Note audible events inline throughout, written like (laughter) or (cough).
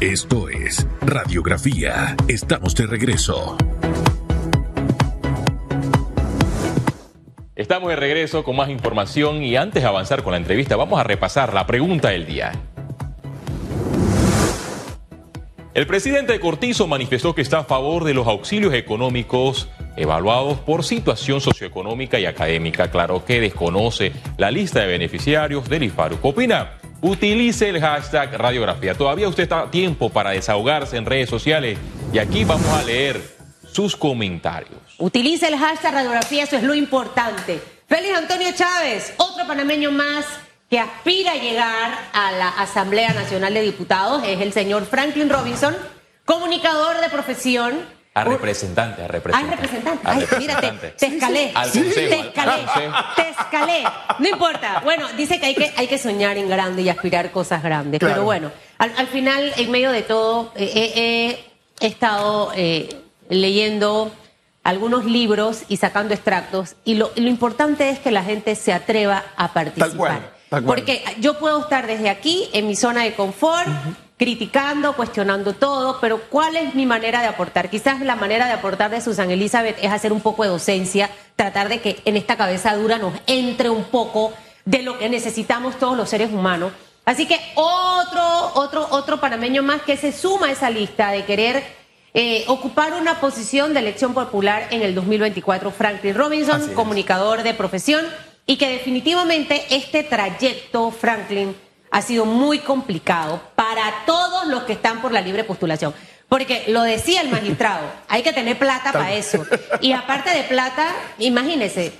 Esto es Radiografía. Estamos de regreso. Estamos de regreso con más información y antes de avanzar con la entrevista vamos a repasar la pregunta del día. El presidente de Cortizo manifestó que está a favor de los auxilios económicos evaluados por situación socioeconómica y académica. Claro que desconoce la lista de beneficiarios del IFARU. ¿Qué opina? Utilice el hashtag radiografía. Todavía usted está a tiempo para desahogarse en redes sociales y aquí vamos a leer sus comentarios. Utilice el hashtag radiografía, eso es lo importante. Félix Antonio Chávez, otro panameño más que aspira a llegar a la Asamblea Nacional de Diputados, es el señor Franklin Robinson, comunicador de profesión. A representante, a representante. A representante. Ay, mírate, te escalé. Al consejo, te al escalé. consejo. Te escalé. No importa. Bueno, dice que hay que, hay que soñar en grande y aspirar cosas grandes. Claro. Pero bueno, al, al final, en medio de todo, eh, eh, he estado eh, leyendo algunos libros y sacando extractos. Y lo, lo importante es que la gente se atreva a participar. Tal cual, tal cual. Porque yo puedo estar desde aquí, en mi zona de confort, criticando, cuestionando todo, pero ¿cuál es mi manera de aportar? Quizás la manera de aportar de Susan Elizabeth es hacer un poco de docencia, tratar de que en esta cabeza dura nos entre un poco de lo que necesitamos todos los seres humanos. Así que otro, otro, otro panameño más que se suma a esa lista de querer eh, ocupar una posición de elección popular en el 2024, Franklin Robinson, comunicador de profesión, y que definitivamente este trayecto, Franklin, ha sido muy complicado para todos los que están por la libre postulación. Porque lo decía el magistrado, (laughs) hay que tener plata para eso. Y aparte de plata, imagínese,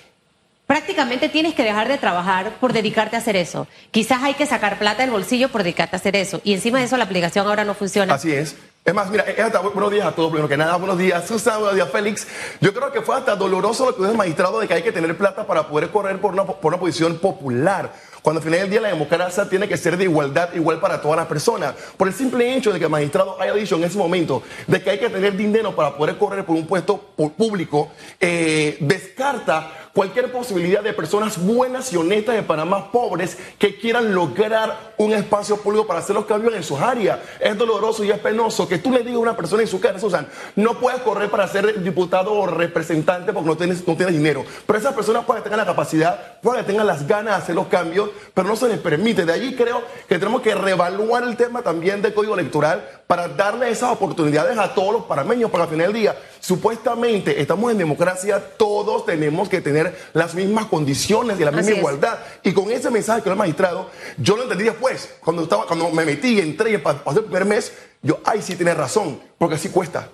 prácticamente tienes que dejar de trabajar por dedicarte a hacer eso. Quizás hay que sacar plata del bolsillo por dedicarte a hacer eso. Y encima de eso la aplicación ahora no funciona. Así es. Es más, mira, es hasta- buenos días a todos, primero que nada, buenos días, Susana, buenos días, Félix. Yo creo que fue hasta doloroso lo que dijo el magistrado de que hay que tener plata para poder correr por una, por una posición popular. Cuando al final del día la democracia tiene que ser de igualdad, igual para todas las personas. Por el simple hecho de que el magistrado haya dicho en ese momento de que hay que tener dinero para poder correr por un puesto pu- público, eh, descarta cualquier posibilidad de personas buenas y honestas de Panamá pobres que quieran lograr un espacio público para hacer los cambios en sus áreas. Es doloroso y es penoso que tú le digas a una persona en su cara, Susan, no puedes correr para ser diputado o representante porque no tienes, no tienes dinero. Pero esas personas pueden tener la capacidad, pueden tener las ganas de hacer los cambios, pero no se les permite. De allí creo que tenemos que reevaluar el tema también del código electoral para darle esas oportunidades a todos los parameños, porque al final del día, supuestamente estamos en democracia, todos tenemos que tener las mismas condiciones y la Así misma es. igualdad. Y con ese mensaje que el magistrado, yo lo entendí después, cuando, estaba, cuando me metí y entré y pa- pasé el primer mes, yo, ay, sí tienes razón, porque sí cuesta.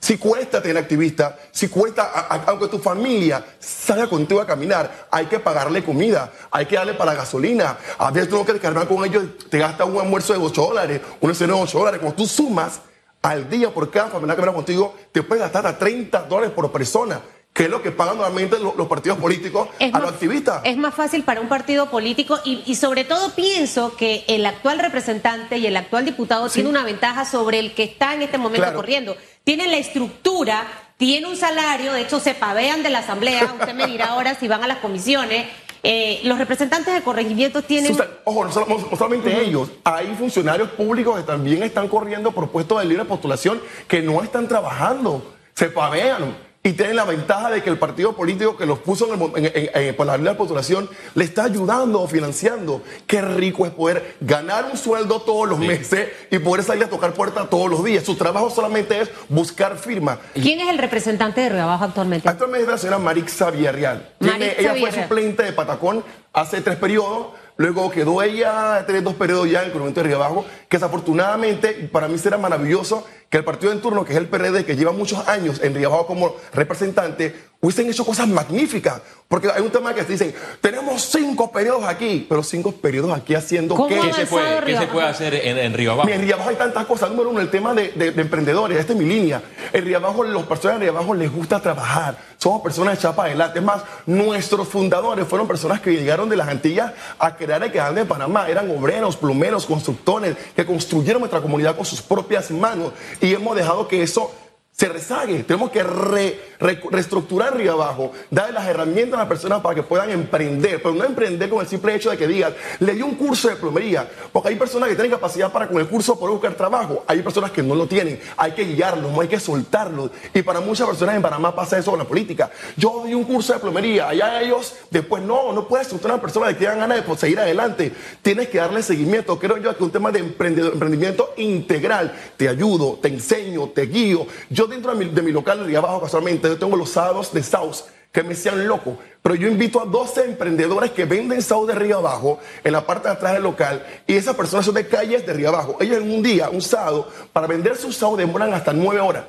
Si cuesta tener activista, si cuesta, a- a- aunque tu familia salga contigo a caminar, hay que pagarle comida, hay que darle para gasolina. A veces tú no quieres cargar con ellos, te gastas un almuerzo de 8 dólares, una cena de 8 dólares. Cuando tú sumas al día por cada familia que viene contigo, te puedes gastar hasta 30 dólares por persona, que es lo que pagan normalmente los, los partidos políticos a los activistas. es más fácil para un partido político y, y sobre todo pienso que el actual representante y el actual diputado tiene una ventaja sobre el que está en este momento Claro. corriendo. Tiene la estructura, tiene un salario, de hecho se pavean de la asamblea, (laughs) usted me dirá ahora si van a las comisiones. Eh, los representantes de corregimiento tienen... Ojo, no solamente ellos, hay funcionarios públicos que también están corriendo por puestos de libre postulación que no están trabajando, se pavean y tienen la ventaja de que el partido político que los puso en el en- en- por la libre postulación le está ayudando o financiando. Qué rico es poder ganar un sueldo todos los meses y poder salir a tocar puertas todos los días. Su trabajo solamente es buscar firmas. ¿Quién es el representante de Rebajo actualmente? Actualmente es la señora Marixa Villarreal. Ella fue Villarreal. suplente de Patacón hace tres periodos. Luego quedó ella, tiene dos periodos ya en el Corregimiento de Río Abajo, que desafortunadamente para mí será maravilloso que el partido en turno, que es el PRD, que lleva muchos años en Río Abajo como representante, hubiesen hecho cosas magníficas. Porque hay un tema que se dicen, tenemos cinco periodos aquí, pero cinco periodos aquí haciendo ¿Cómo qué? ¿Qué se puede, qué se puede hacer en, en Río Abajo? En Río Abajo hay tantas cosas. Número uno, el tema de, de- de emprendedores. Esta es mi línea. En Río Abajo, los personas de Río Abajo les gusta trabajar. Somos personas de chapa adelante. Es más, nuestros fundadores fueron personas que llegaron de las Antillas a crear el Quejal de Panamá. Eran obreros, plumeros, constructores, que construyeron nuestra comunidad con sus propias manos. Y hemos dejado que eso se rezague. Tenemos que reestructurar Río Abajo, darle las herramientas a las personas para que puedan emprender, pero no emprender con el simple hecho de que digan, le di un curso de plomería, porque hay personas que tienen capacidad para con el curso poder buscar trabajo, hay personas que no lo tienen, hay que guiarlos, hay que soltarlos. Y para muchas personas en Panamá pasa eso con la política. Yo di un curso de plomería, allá ellos, después no, no puedes soltar a una persona que tengan ganas de seguir adelante, tienes que darle seguimiento. Creo yo que un tema de emprendimiento integral, te ayudo, te enseño, te guío. Yo dentro de mi, de mi local de abajo, casualmente, yo tengo los sábados de South que me sean loco. Pero yo invito a 12 emprendedores que venden South de Río Abajo, en la parte de atrás del local, y esas personas son de calles de Río Abajo. Ellos en un día, un sábado, para vender su South demoran hasta 9 horas.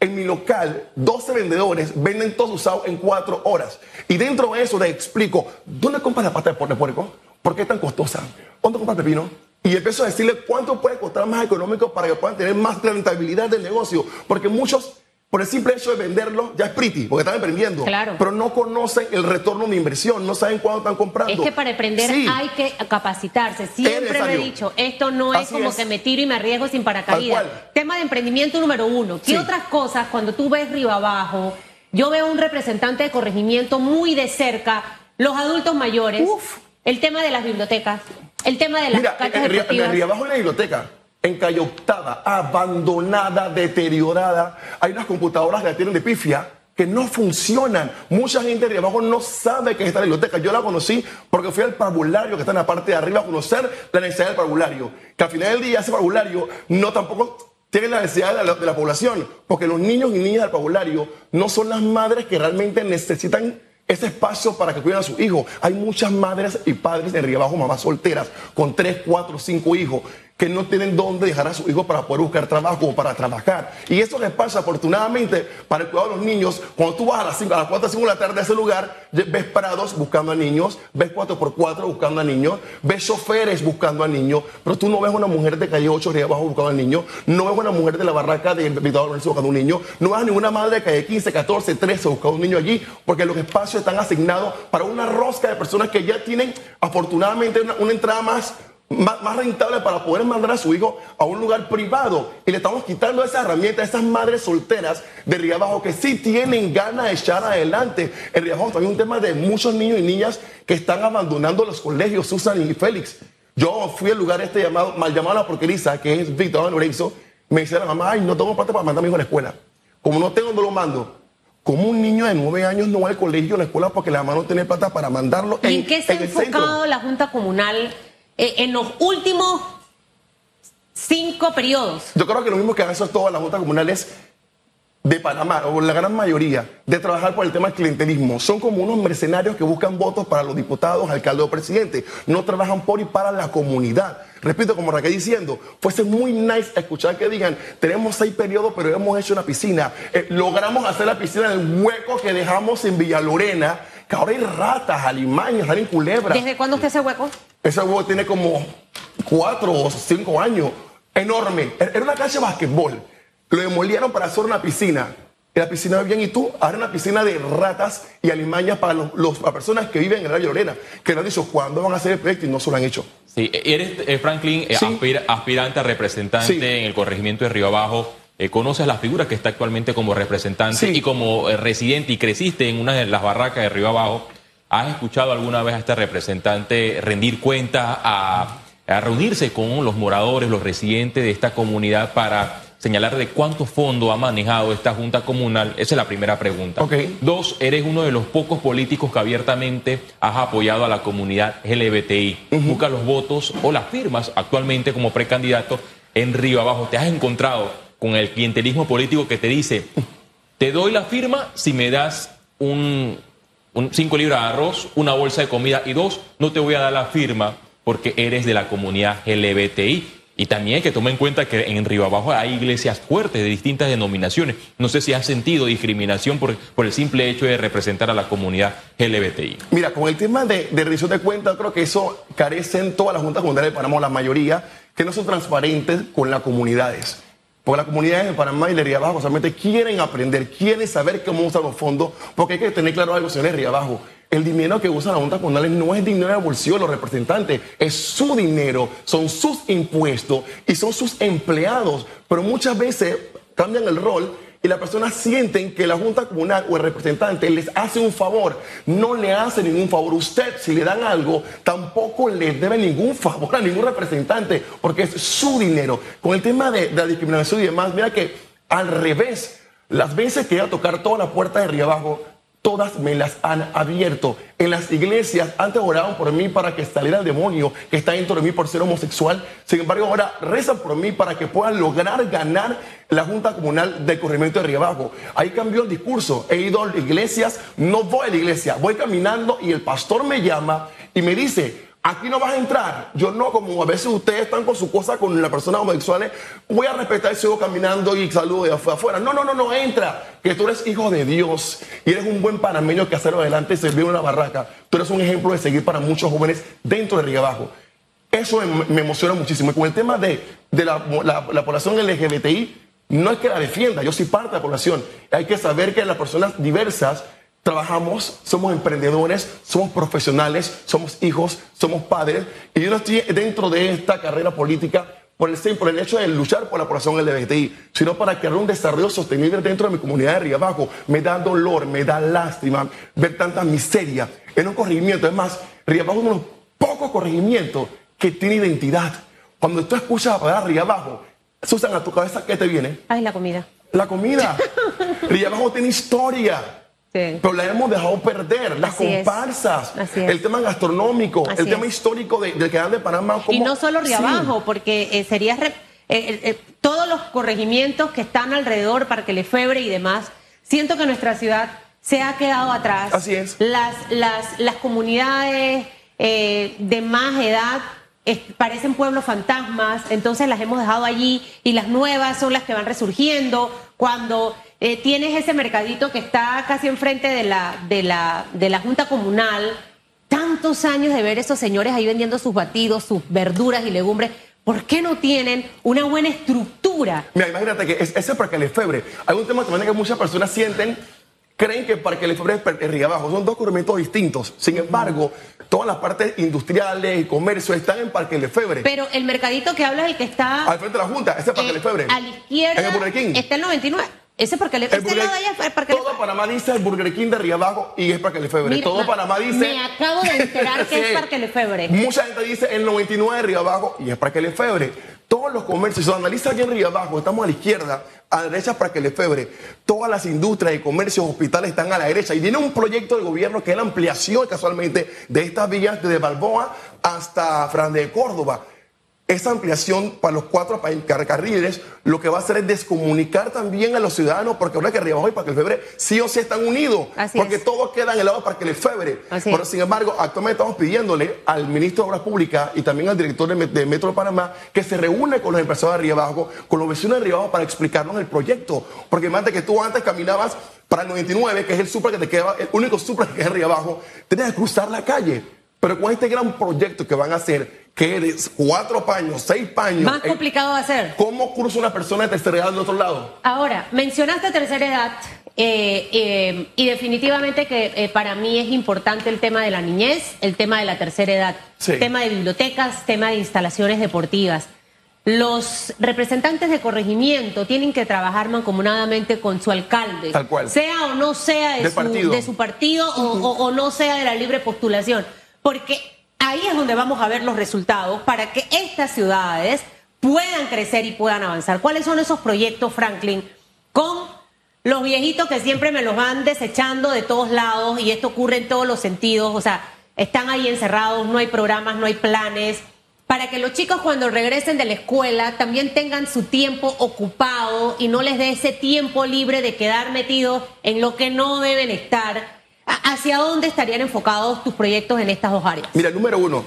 En mi local, 12 vendedores venden todo su South en 4 horas. Y dentro de eso les explico, ¿dónde compras la pasta de puerco? ¿Por qué es tan costosa? ¿Dónde compras pepino? Y empiezo a decirle cuánto puede costar más económico para que puedan tener más rentabilidad del negocio. Porque muchos, por el simple hecho de venderlo, ya es pretty, porque están emprendiendo. Claro. Pero no conocen el retorno de inversión, no saben cuándo están comprando. Es que para emprender Sí. hay que capacitarse. Siempre lo he dicho, esto no es Así como es. que me tiro y me arriesgo sin paracaídas. Tema de emprendimiento número uno. ¿Qué Sí. otras cosas, cuando tú ves Río Abajo, yo veo un representante de corregimiento muy de cerca, los adultos mayores, Uf. El tema de las bibliotecas, el tema de las Mira, canchas en, deportivas. en Río Abajo en la biblioteca, en calle Octava, abandonada, deteriorada, hay unas computadoras que la tienen de pifia que no funcionan. Mucha gente de Río Abajo no sabe que es esta biblioteca. Yo la conocí porque fui al parvulario que está en la parte de arriba a conocer la necesidad del parvulario. Que al final del día ese parvulario no tampoco tiene la necesidad de la, de la población, porque los niños y niñas del parvulario no son las madres que realmente necesitan ese espacio para que cuiden a sus hijos. Hay muchas madres y padres en Río Abajo, mamás solteras, con tres, cuatro, cinco hijos, que no tienen dónde dejar a sus hijos para poder buscar trabajo o para trabajar. Y eso les pasa, afortunadamente, para el cuidado de los niños. Cuando tú vas a las, cinco, a las 4 5 de la tarde a ese lugar, ves parados buscando a niños, ves 4x4 buscando a niños, ves choferes buscando a niños, pero tú no ves una mujer de calle 8 Río Abajo buscando a niños, no ves una mujer de la barraca de Vitador Lorenzo buscando a un niño, no ves a ninguna madre de calle 15, 14, 13 buscando a un niño allí, porque los espacios están asignados para una rosca de personas que ya tienen, afortunadamente, una, una entrada más más, más rentable para poder mandar a su hijo a un lugar privado. Y le estamos quitando esa herramienta a esas madres solteras de Río Abajo que sí tienen ganas de echar adelante. En Río Abajo también hay un tema de muchos niños y niñas que están abandonando los colegios, Susan y Félix. Yo fui al lugar este llamado, mal llamado La Porqueriza, que es Víctor Lorenzo. Me dice la mamá, ay, no tengo plata para mandar a mi hijo a la escuela. Como no tengo, no lo mando. Como un niño de nueve años no va al colegio, a la escuela, porque la mamá no tiene plata para mandarlo ¿Y en qué se ha centro? enfocado la Junta Comunal eh, en los últimos cinco periodos? Yo creo que lo mismo que han hecho todas las juntas comunales de Panamá, o la gran mayoría, de trabajar por el tema del clientelismo. Son como unos mercenarios que buscan votos para los diputados, alcaldes o presidentes. No trabajan por y para la comunidad. Repito, como Raquel diciendo, fuese muy nice escuchar que digan, tenemos seis periodos, pero hemos hecho una piscina. Eh, logramos hacer la piscina en el hueco que dejamos en Villalorena, que ahora hay ratas, alimañas, salen culebras. ¿Desde cuándo está ese hueco? Ese huevo tiene como cuatro o cinco años. Enorme. Era una cancha de basquetbol. Lo demolieron para hacer una piscina. Y la piscina de bien y tú, ahora una piscina de ratas y alimañas para los, los- las personas que viven en el área Lorena, que nos han dicho cuándo van a hacer el proyecto y no se lo han hecho. Sí, eres eh, Franklin, eh, Sí. aspira- aspirante a representante Sí. en el corregimiento de Río Abajo. Eh, conoces la figura que está actualmente como representante Sí. y como eh, residente y creciste en una de las barracas de Río Abajo. ¿Has escuchado alguna vez a este representante rendir cuentas, a, a reunirse con los moradores, los residentes de esta comunidad para señalar de cuánto fondo ha manejado esta junta comunal? Esa es la primera pregunta. Ok. Dos, eres uno de los pocos políticos que abiertamente has apoyado a la comunidad LGBTI. Busca los votos o las firmas actualmente como precandidato en Río Abajo. ¿Te has encontrado con el clientelismo político que te dice, te doy la firma si me das un, un cinco libras de arroz, una bolsa de comida y dos, no te voy a dar la firma porque eres de la comunidad LGBTI? Y también que tomar en cuenta que en Río Abajo hay iglesias fuertes de distintas denominaciones. No sé si has sentido discriminación por, el simple hecho de representar a la comunidad LGBTI. Mira, con el tema de, rendición de cuentas, creo que eso carecen todas las juntas comunales de Panamá, la mayoría, que no son transparentes con las comunidades. Porque las comunidades de Panamá y de Río Abajo solamente quieren aprender, quieren saber cómo usan los fondos, porque hay que tener claro algo, señores Río Abajo. El dinero que usan las juntas comunales no es dinero del bolsillo de los representantes, es su dinero, son sus impuestos y son sus empleados. Pero muchas veces cambian el rol y las personas sienten que la Junta Comunal o el representante les hace un favor. No le hace ningún favor. Usted, si le dan algo, tampoco le debe ningún favor a ningún representante, porque es su dinero. Con el tema de, de la discriminación y demás, mira que al revés, las veces que iba a tocar toda la puerta de Río Abajo, todas me las han abierto. En las iglesias antes oraban por mí para que saliera el demonio que está dentro de mí por ser homosexual. Sin embargo, ahora rezan por mí para que puedan lograr ganar la Junta Comunal de Corrimiento de Río Abajo. Ahí cambió el discurso. He ido a iglesias, no voy a la iglesia, voy caminando y el pastor me llama y me dice, Aquí no vas a entrar. Yo no, como a veces ustedes están con su cosa con las personas homosexuales, voy a respetar y sigo caminando y saludo de afuera. No, no, no, no, entra. Que tú eres hijo de Dios y eres un buen panameño que hacer adelante y servir en una barraca. Tú eres un ejemplo de seguir para muchos jóvenes dentro de Río Abajo. Eso me, emociona muchísimo. Y con el tema de, la, la población LGBTI, no es que la defienda, yo soy parte de la población. Hay que saber que las personas diversas trabajamos, somos emprendedores, somos profesionales, somos hijos, somos padres. Y yo no estoy dentro de esta carrera política por el, por el hecho de luchar por la población LGBTI, sino para crear un desarrollo sostenible dentro de mi comunidad de Río Abajo. Me da dolor, me da lástima ver tanta miseria en un corregimiento. Es más, Río Abajo es uno de los pocos corregimientos que tiene identidad. Cuando tú escuchas a Río Abajo, Susan, a tu cabeza, ¿qué te viene? Ay, la comida. La comida. (laughs) Río Abajo tiene historia. Pero la hemos dejado perder, las comparsas, el tema gastronómico, el tema histórico de, canal de Panamá. y no solo Río Abajo, porque eh, sería eh, eh, todos los corregimientos que están alrededor, Parque Lefebre y demás, siento que nuestra ciudad se ha quedado atrás. Así es. Las, las, las comunidades de más edad parecen pueblos fantasmas, entonces las hemos dejado allí y las nuevas son las que van resurgiendo. Cuando eh, tienes ese mercadito que está casi enfrente de la, de, la, de la Junta Comunal. Tantos años de ver esos señores ahí vendiendo sus batidos, sus verduras y legumbres. ¿Por qué no tienen una buena estructura? Mira, imagínate que ese Parque Lefebre, hay un tema también que muchas personas sienten, creen que Parque Lefebre es Río Abajo, son dos corrimientos distintos. Sin embargo, todas las partes industriales y comercio están en Parque Lefebre. Pero el mercadito que habla es el que está... Al frente de la Junta, ese es Parque eh, Lefebre. A la izquierda está el 99. Ese porque le el Burger, lado allá porque Todo Panamá dice el Burger King de Río Abajo y es Parque Lefebre. todo Panamá dice. Me acabo de enterar que (laughs) es Parque Lefebre. Mucha gente dice el 99 de Río Abajo y es Parque Lefebre. Todos los comercios, si se analiza aquí en Río Abajo, estamos a la izquierda, a la derecha es Parque Lefebre. Todas las industrias y comercios, hospitales están a la derecha. Y viene un proyecto del gobierno que es la ampliación casualmente de estas vías desde Balboa hasta Fran de Córdoba esa ampliación para los cuatro carriles lo que va a hacer es descomunicar también a los ciudadanos, porque ahora que Río Abajo y Parque Lefebre sí o sí están unidos, porque todos quedan en el lado de Parque Lefebre. Pero sin embargo, actualmente estamos pidiéndole al ministro de Obras Públicas y también al director de, Metro de Panamá que se reúne con los empresarios de Río Abajo, con los vecinos de Río Abajo para explicarnos el proyecto. Porque imagínate que tú antes caminabas para el 99, que es el super que te queda, el único super que es en Río Abajo, tenías que cruzar la calle. Pero con este gran proyecto que van a hacer, que eres cuatro paños, seis paños. Más complicado de hacer. ¿Cómo cruza una persona de tercera edad del otro lado? Ahora, mencionaste tercera edad eh, eh, y definitivamente que eh, para mí es importante el tema de la niñez, el tema de la tercera edad, el tema de bibliotecas, tema de instalaciones deportivas. Los representantes de corregimiento tienen que trabajar mancomunadamente con su alcalde, Tal cual. sea o no sea de, su, partido, o no sea de la libre postulación, porque ahí es donde vamos a ver los resultados para que estas ciudades puedan crecer y puedan avanzar. ¿Cuáles son esos proyectos, Franklin? Con los viejitos que siempre me los van desechando de todos lados y esto ocurre en todos los sentidos, o sea, están ahí encerrados, no hay programas, no hay planes, para que los chicos cuando regresen de la escuela también tengan su tiempo ocupado y no les dé ese tiempo libre de quedar metidos en lo que no deben estar ¿Hacia dónde estarían enfocados tus proyectos en estas dos áreas? Mira, número uno,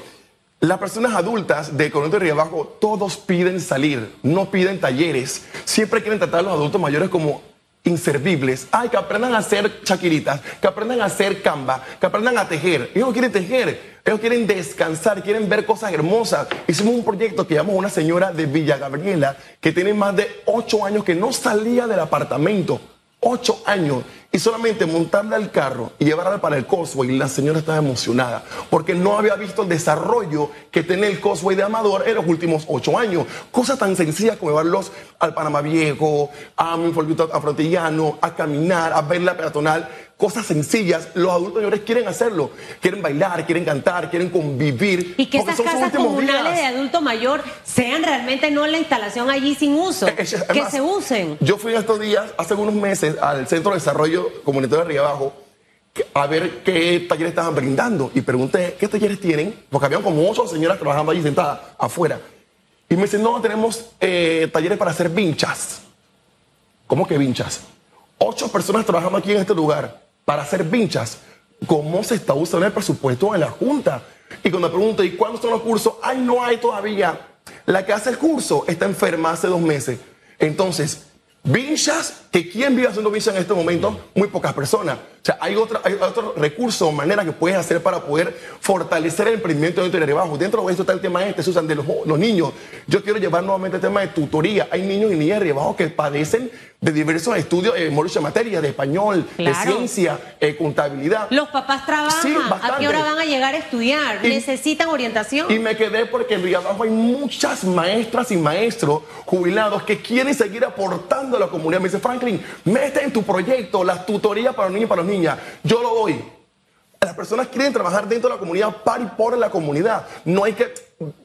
las personas adultas de Coronel de Río Abajo, todos piden salir, no piden talleres. Siempre quieren tratar a los adultos mayores como inservibles. Ay, que aprendan a hacer chaquiritas, que aprendan a hacer camba, que aprendan a tejer. Ellos no quieren tejer, ellos quieren descansar, quieren ver cosas hermosas. Hicimos un proyecto que llamamos una señora de Villa Gabriela que tiene más de ocho años que no salía del apartamento ocho años y solamente montarle al carro y llevarla para el Causeway, la señora estaba emocionada porque no había visto el desarrollo que tiene el Causeway de Amador en los últimos ocho años. Cosas tan sencillas como llevarlos al Panamá Viejo, a a Frontillano, a caminar, a ver la peatonal cosas sencillas, los adultos mayores quieren hacerlo. Quieren bailar, quieren cantar, quieren convivir. Y que esas casas comunales de adulto mayor sean realmente no la instalación allí sin uso, eh, que se usen. Yo fui estos días, hace unos meses, al Centro de Desarrollo Comunitario de Río Abajo a ver qué talleres estaban brindando y pregunté qué talleres tienen, porque habían como ocho señoras trabajando allí sentadas afuera. Y me dicen, no, tenemos eh, talleres para hacer vinchas. ¿Cómo que vinchas? Ocho personas trabajando aquí en este lugar para hacer vinchas. ¿Cómo se está usando el presupuesto en la Junta? Y cuando pregunto, ¿y cuándo son los cursos? Ay, no hay todavía. La que hace el curso está enferma hace dos meses. Entonces, vinchas, que quién vive haciendo vinchas en este momento? Muy pocas personas. O sea, hay, otra, hay otro recurso o manera que puedes hacer para poder fortalecer el emprendimiento dentro de Bajo. Dentro de esto está el tema este, Susan, de los, niños. Yo quiero llevar nuevamente el tema de tutoría. Hay niños y niñas de Bajo que padecen de diversos estudios en eh, de materia, de español, de ciencia, eh, contabilidad. Los papás trabajan. ¿A qué hora van a llegar a estudiar? Necesitan orientación. Y me quedé porque en Abajo hay muchas maestras y maestros jubilados que quieren seguir aportando a la comunidad. Me dice, Franklin, mete en tu proyecto las tutorías para los niños y para los niñas. Yo lo doy. Las personas quieren trabajar dentro de la comunidad para y por la comunidad. No hay que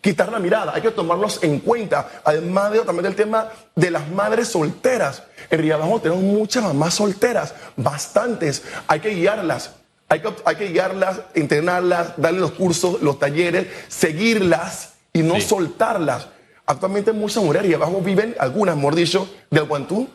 quitar la mirada, hay que tomarlos en cuenta. Además de también del tema de las madres solteras. En Río Abajo tenemos muchas mamás solteras, bastantes. Hay que guiarlas. Hay que, hay que guiarlas, entrenarlas, darle los cursos, los talleres, seguirlas y no soltarlas. Actualmente muchas mujeres y abajo viven, algunas, mejor dicho, del guantú,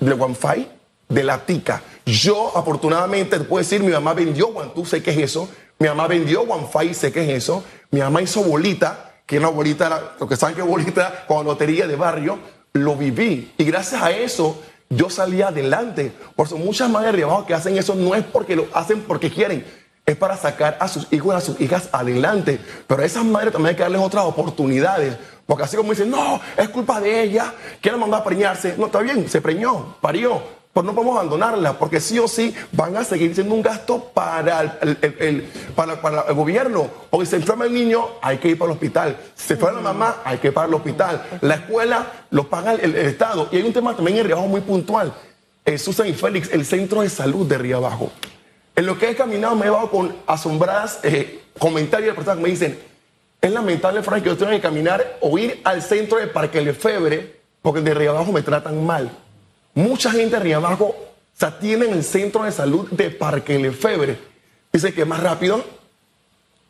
del guanfay, de la tica. Yo, afortunadamente, te puedo decir, mi mamá vendió guantú, sé qué es eso. Mi mamá vendió guanfay, sé qué es eso. Mi mamá hizo bolita, que una bolita era, lo que saben que bolita, con lotería de barrio, lo viví. Y gracias a eso, yo salí adelante. Por eso muchas madres de abajo que hacen eso no es porque lo hacen porque quieren, es para sacar a sus hijos y a sus hijas adelante. Pero a esas madres también hay que darles otras oportunidades. Porque así como dicen, no, es culpa de ella, que la mandó a preñarse. No, está bien, se preñó, parió. Pero no podemos abandonarla, porque sí o sí van a seguir siendo un gasto para el, para, el gobierno. Porque si se enferma el niño, hay que ir para el hospital. Si se enferma la mamá, hay que ir para el hospital. La escuela lo paga el, Estado. Y hay un tema también en Río Abajo muy puntual. Eh, Susan y Félix, el centro de salud de Río Abajo. En lo que he caminado me he dado con asombradas eh, comentarios de personas que me dicen, es lamentable, Frank, que yo tenga que caminar o ir al centro de Parque Lefebre porque de Río Abajo me tratan mal. Mucha gente de Río Abajo se atiende en el centro de salud de Parque Lefebre. Dice que es más rápido,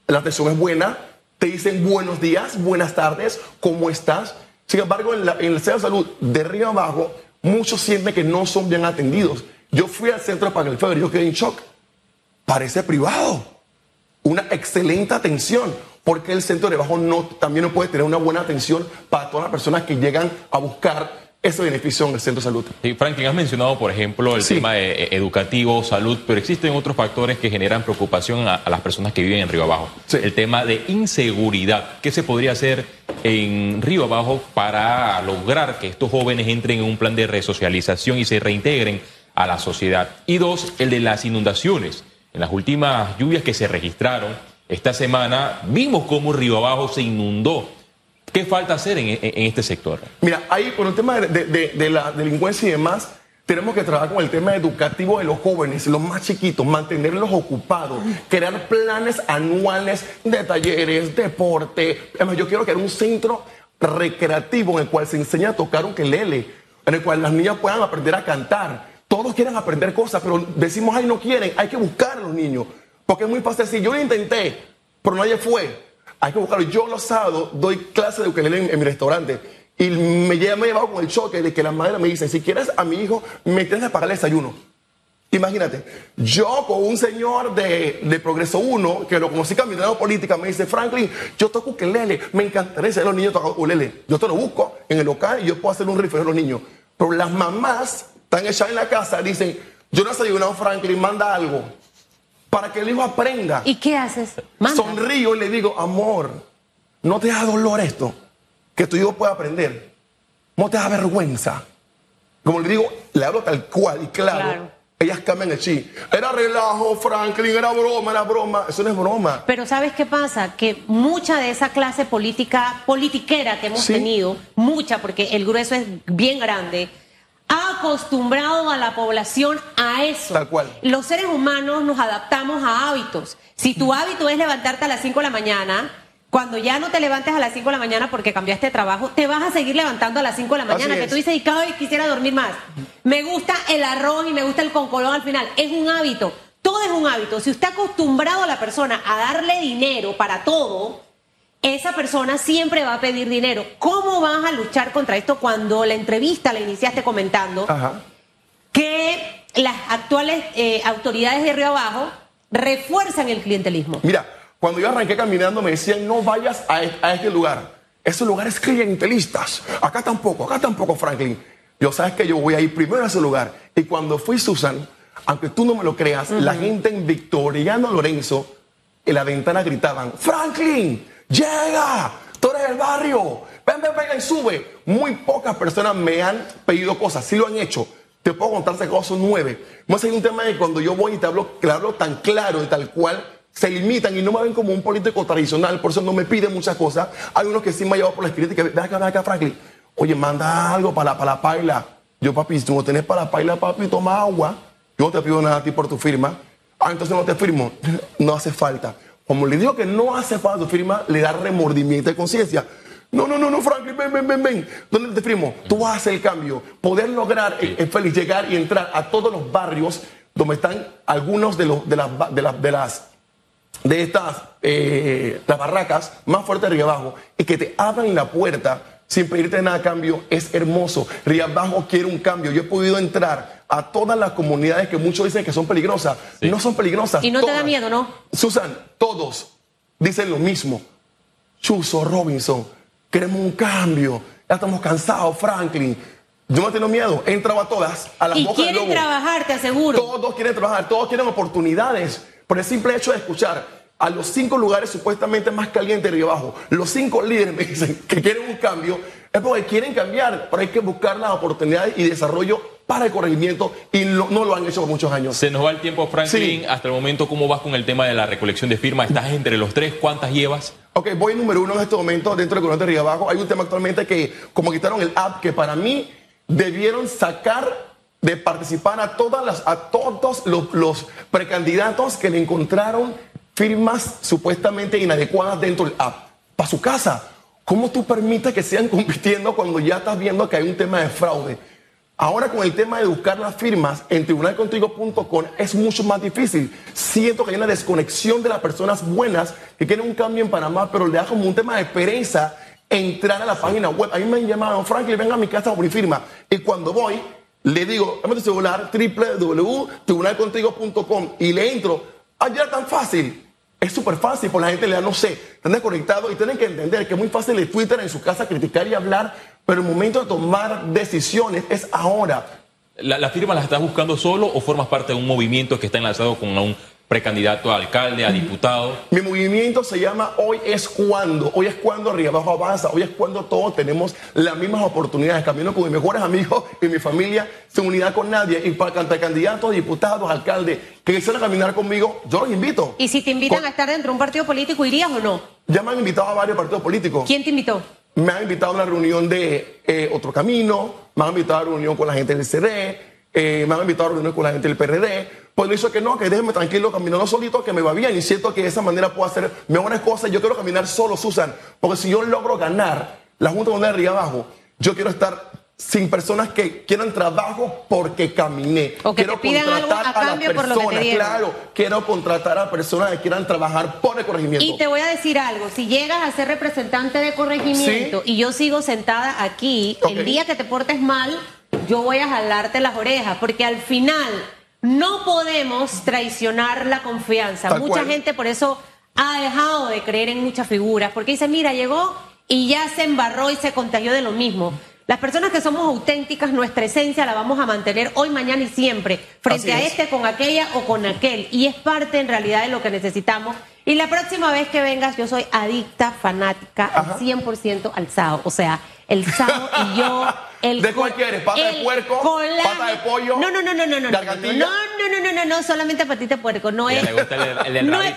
la atención es buena, te dicen buenos días, buenas tardes, ¿cómo estás? Sin embargo, en, el centro de salud de Río Abajo, muchos sienten que no son bien atendidos. Yo fui al centro de Parque Lefebre yo quedé en shock. Parece privado. Una excelente atención porque el centro de bajo no, también no puede tener una buena atención para todas las personas que llegan a buscar ese beneficio en el centro de salud. Y Franklin, has mencionado, por ejemplo, el tema eh, educativo, salud, pero existen otros factores que generan preocupación a, las personas que viven en Río Abajo. El tema de inseguridad. ¿Qué se podría hacer en Río Abajo para lograr que estos jóvenes entren en un plan de resocialización y se reintegren a la sociedad? Y dos, el de las inundaciones. En las últimas lluvias que se registraron, esta semana vimos cómo Río Abajo se inundó. ¿Qué falta hacer en, este sector? Mira, ahí con el tema de, la delincuencia y demás, tenemos que trabajar con el tema educativo de los jóvenes, los más chiquitos, mantenerlos ocupados, crear planes anuales de talleres, deporte. Además, yo quiero crear un centro recreativo en el cual se enseña a tocar un quelele, en el cual las niñas puedan aprender a cantar. Todos quieren aprender cosas, pero decimos, ay, no quieren, hay que buscar a los niños. Porque es muy fácil decir, yo lo intenté, pero nadie fue. Hay que buscarlo. Yo los sábados doy clases de ukelele en, mi restaurante. Y me, me he llevado con el choque de que la madre me dice, si quieres a mi hijo, me tienes que pagar el desayuno. Imagínate, yo con un señor de, de Progreso 1, que lo conocí caminando política, me dice, Franklin, yo toco ukelele, me encantaría ser los niños tocan ukelele. Yo te lo busco en el local y yo puedo hacer un rifle a los niños. Pero las mamás están echadas en la casa, dicen, yo no he desayunado Franklin, manda algo para que el hijo aprenda. ¿Y qué haces? Sonrío y le digo, amor, no te da dolor esto, que tu hijo pueda aprender. No te da vergüenza. como le digo, le hablo tal cual y claro. Claro. Ellas cambian el chi. Era relajo, Franklin, era broma, era broma. Eso no es broma. Pero ¿sabes qué pasa? Que mucha de esa clase política, politiquera que hemos Sí. tenido, mucha, porque el grueso es bien grande, ha acostumbrado a la población a eso. Tal cual. Los seres humanos nos adaptamos a hábitos. Si tu hábito es levantarte a las 5 de la mañana, cuando ya no te levantes a las 5 de la mañana porque cambiaste de trabajo, te vas a seguir levantando a las 5 de la Así mañana, que tú dices, y cada vez quisiera dormir más. Me gusta el arroz y me gusta el concolón al final. Es un hábito. Todo es un hábito. Si usted ha acostumbrado a la persona a darle dinero para todo, esa persona siempre va a pedir dinero. ¿Cómo vas a luchar contra esto cuando la entrevista la iniciaste comentando Ajá. que las actuales eh, autoridades de Río Abajo refuerzan el clientelismo? Mira, cuando yo arranqué caminando me decían no vayas a, e- a este lugar. Esos lugares clientelistas. Acá tampoco, acá tampoco, Franklin. Yo sabes que yo voy a ir primero a ese lugar. Y cuando fui Susan, aunque tú no me lo creas, la gente en Victoriano Lorenzo, en la ventana gritaban, Franklin, llega, tú eres el barrio, ven, ven, ven y sube. Muy pocas personas me han pedido cosas, sí lo han hecho. Te puedo contar ese caso nueve. Más hay un tema de cuando yo voy y te hablo, te hablo tan claro y tal cual, se limitan y no me ven como un político tradicional, por eso no me piden muchas cosas. Hay unos que sí me han llevado por la escrita y que, ven acá, ven acá, Franklin. Oye, manda algo para para la paila. Yo, papi, si tú no tenés para la paila, papi, toma agua. Yo no te pido nada a ti por tu firma. Ah, entonces no te firmo. (laughs) No hace falta. Como le digo que no hace falta tu firma, le da remordimiento de conciencia. No, no, no, no, Franklin, ven, ven, ven, ven. ¿Dónde te firmo? Tú vas a hacer el cambio. Poder lograr, eh, eh, Félix, llegar y entrar a todos los barrios donde están algunos de, los, de, las, de, las, de las de estas eh, las barracas más fuertes de Río Abajo y que te abran la puerta sin pedirte nada a cambio es hermoso. Río Abajo quiere un cambio. Yo he podido entrar a todas las comunidades que muchos dicen que son peligrosas. Sí. No son peligrosas. Y no te da miedo, ¿no? Susan, todos dicen lo mismo. Chuso, Robinson, queremos un cambio. Ya estamos cansados, Franklin. Yo no tengo miedo. He entrado a todas, a las Y bocas del quieren lobo. trabajar, te aseguro. Todos quieren trabajar, todos quieren oportunidades. Por el simple hecho de escuchar a los cinco lugares supuestamente más calientes de Río Abajo, los cinco líderes me dicen que quieren un cambio, es porque quieren cambiar, pero hay que buscar las oportunidades y desarrollo para el corregimiento y no, no lo han hecho por muchos años. Se nos va el tiempo, Franklin. Sí. Hasta el momento, ¿cómo vas con el tema de la recolección de firmas? ¿Estás entre los tres? ¿Cuántas llevas? Ok, voy número uno en este momento dentro del gobierno de Río Abajo. Hay un tema actualmente que, como quitaron el app, que para mí debieron sacar de participar a, todas las, a todos los, los precandidatos que le encontraron firmas supuestamente inadecuadas dentro del app. Para su casa. ¿Cómo tú permites que sigan (laughs) compitiendo cuando ya estás viendo que hay un tema de fraude? Ahora con el tema de buscar las firmas en tribunalcontigo.com es mucho más difícil. Siento que hay una desconexión de las personas buenas que quieren un cambio en Panamá, pero le da como un tema de pereza entrar a la página web. A mí me han llamado, Franklin, venga a mi casa por mi firma. Y cuando voy, le digo, dame tu celular, www.tribunalcontigo.com y le entro. Es tan fácil. Es súper fácil, por la gente le da, no sé, están desconectados y tienen que entender que es muy fácil de Twitter en su casa criticar y hablar, pero el momento de tomar decisiones es ahora. ¿La, la firma la estás buscando solo o formas parte de un movimiento que está enlazado con un precandidato a alcalde, a diputado? Mi movimiento se llama Hoy es cuando. Hoy es cuando Río Abajo avanza. Hoy es cuando todos tenemos las mismas oportunidades. Camino con mis mejores amigos y mi familia sin unidad con nadie. Y para cantar candidatos, diputados, alcaldes que quisieran caminar conmigo, yo los invito. Y si te invitan Con- a estar dentro de un partido político, ¿irías o no? Ya me han invitado a varios partidos políticos. ¿Quién te invitó? Me han invitado a una reunión de eh, Otro Camino, me han invitado a una reunión con la gente del CD, eh, me han invitado a reuniones con la gente del PRD. Pues me dicho que no, que déjeme tranquilo caminando solito, que me va bien y siento que de esa manera puedo hacer mejores cosas. Yo quiero caminar solo, Susan, porque si yo logro ganar la Junta Mundial de Río Abajo, yo quiero estar sin personas que quieran trabajo porque caminé. O que quiero te pidan algo a las cambio por lo que te personas, dieron. claro, quiero contratar a personas que quieran trabajar por el corregimiento. Y te voy a decir algo, si llegas a ser representante de corregimiento y yo sigo sentada aquí, el día que te portes mal, yo voy a jalarte las orejas, porque al final no podemos traicionar la confianza. Tal Mucha cual. gente por eso ha dejado de creer en muchas figuras, porque dice, mira, llegó y ya se embarró y se contagió de lo mismo. Las personas que somos auténticas, nuestra esencia la vamos a mantener hoy, mañana y siempre, frente Así a es. este, con aquella o con aquel. Y es parte en realidad de lo que necesitamos Y la próxima vez que vengas, yo soy adicta, fanática, al 100% al sao. O sea, el sao y yo. (laughs) El ¿De cuál quieres? ¿Pata de puerco? ¿Pata de pollo? No, no, no, no, no, no. No, no, no, no, no, no, solamente patita de puerco. No es. le gusta el, del no de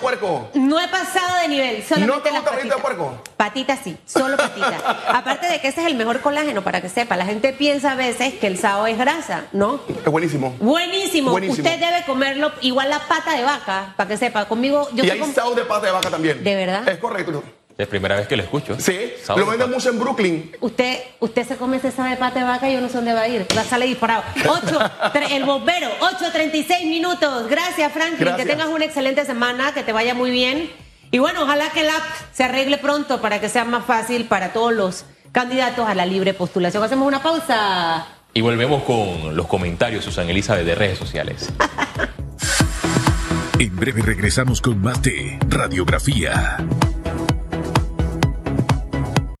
puerco. no he pasado de nivel, solamente ¿No te las gusta rabito de patitas. puerco? Patitas sí, solo patitas. (laughs) Aparte de que ese es el mejor colágeno, para que sepa. La gente piensa a veces que el sao es grasa, ¿no? Es buenísimo. Buenísimo. Buenísimo. Usted debe comerlo igual la pata de vaca, para que sepa. Conmigo, yo y hay sao de pata de vaca también. ¿De verdad? Es correcto. Es primera vez que lo escucho. Sí, lo venden de mucho en Brooklyn. Usted, usted se come ese sabe de pata de vaca y yo no sé dónde va a ir. Va a salir disparado. Ocho, (laughs) tre- el bombero, 8.36 minutos. Gracias, Franklin. Gracias. Que tengas una excelente semana, que te vaya muy bien. Y bueno, ojalá que el app se arregle pronto para que sea más fácil para todos los candidatos a la libre postulación. Hacemos una pausa. Y volvemos con los comentarios, Susan Elizabeth, de redes sociales. (laughs) En breve regresamos con más de Radiografía.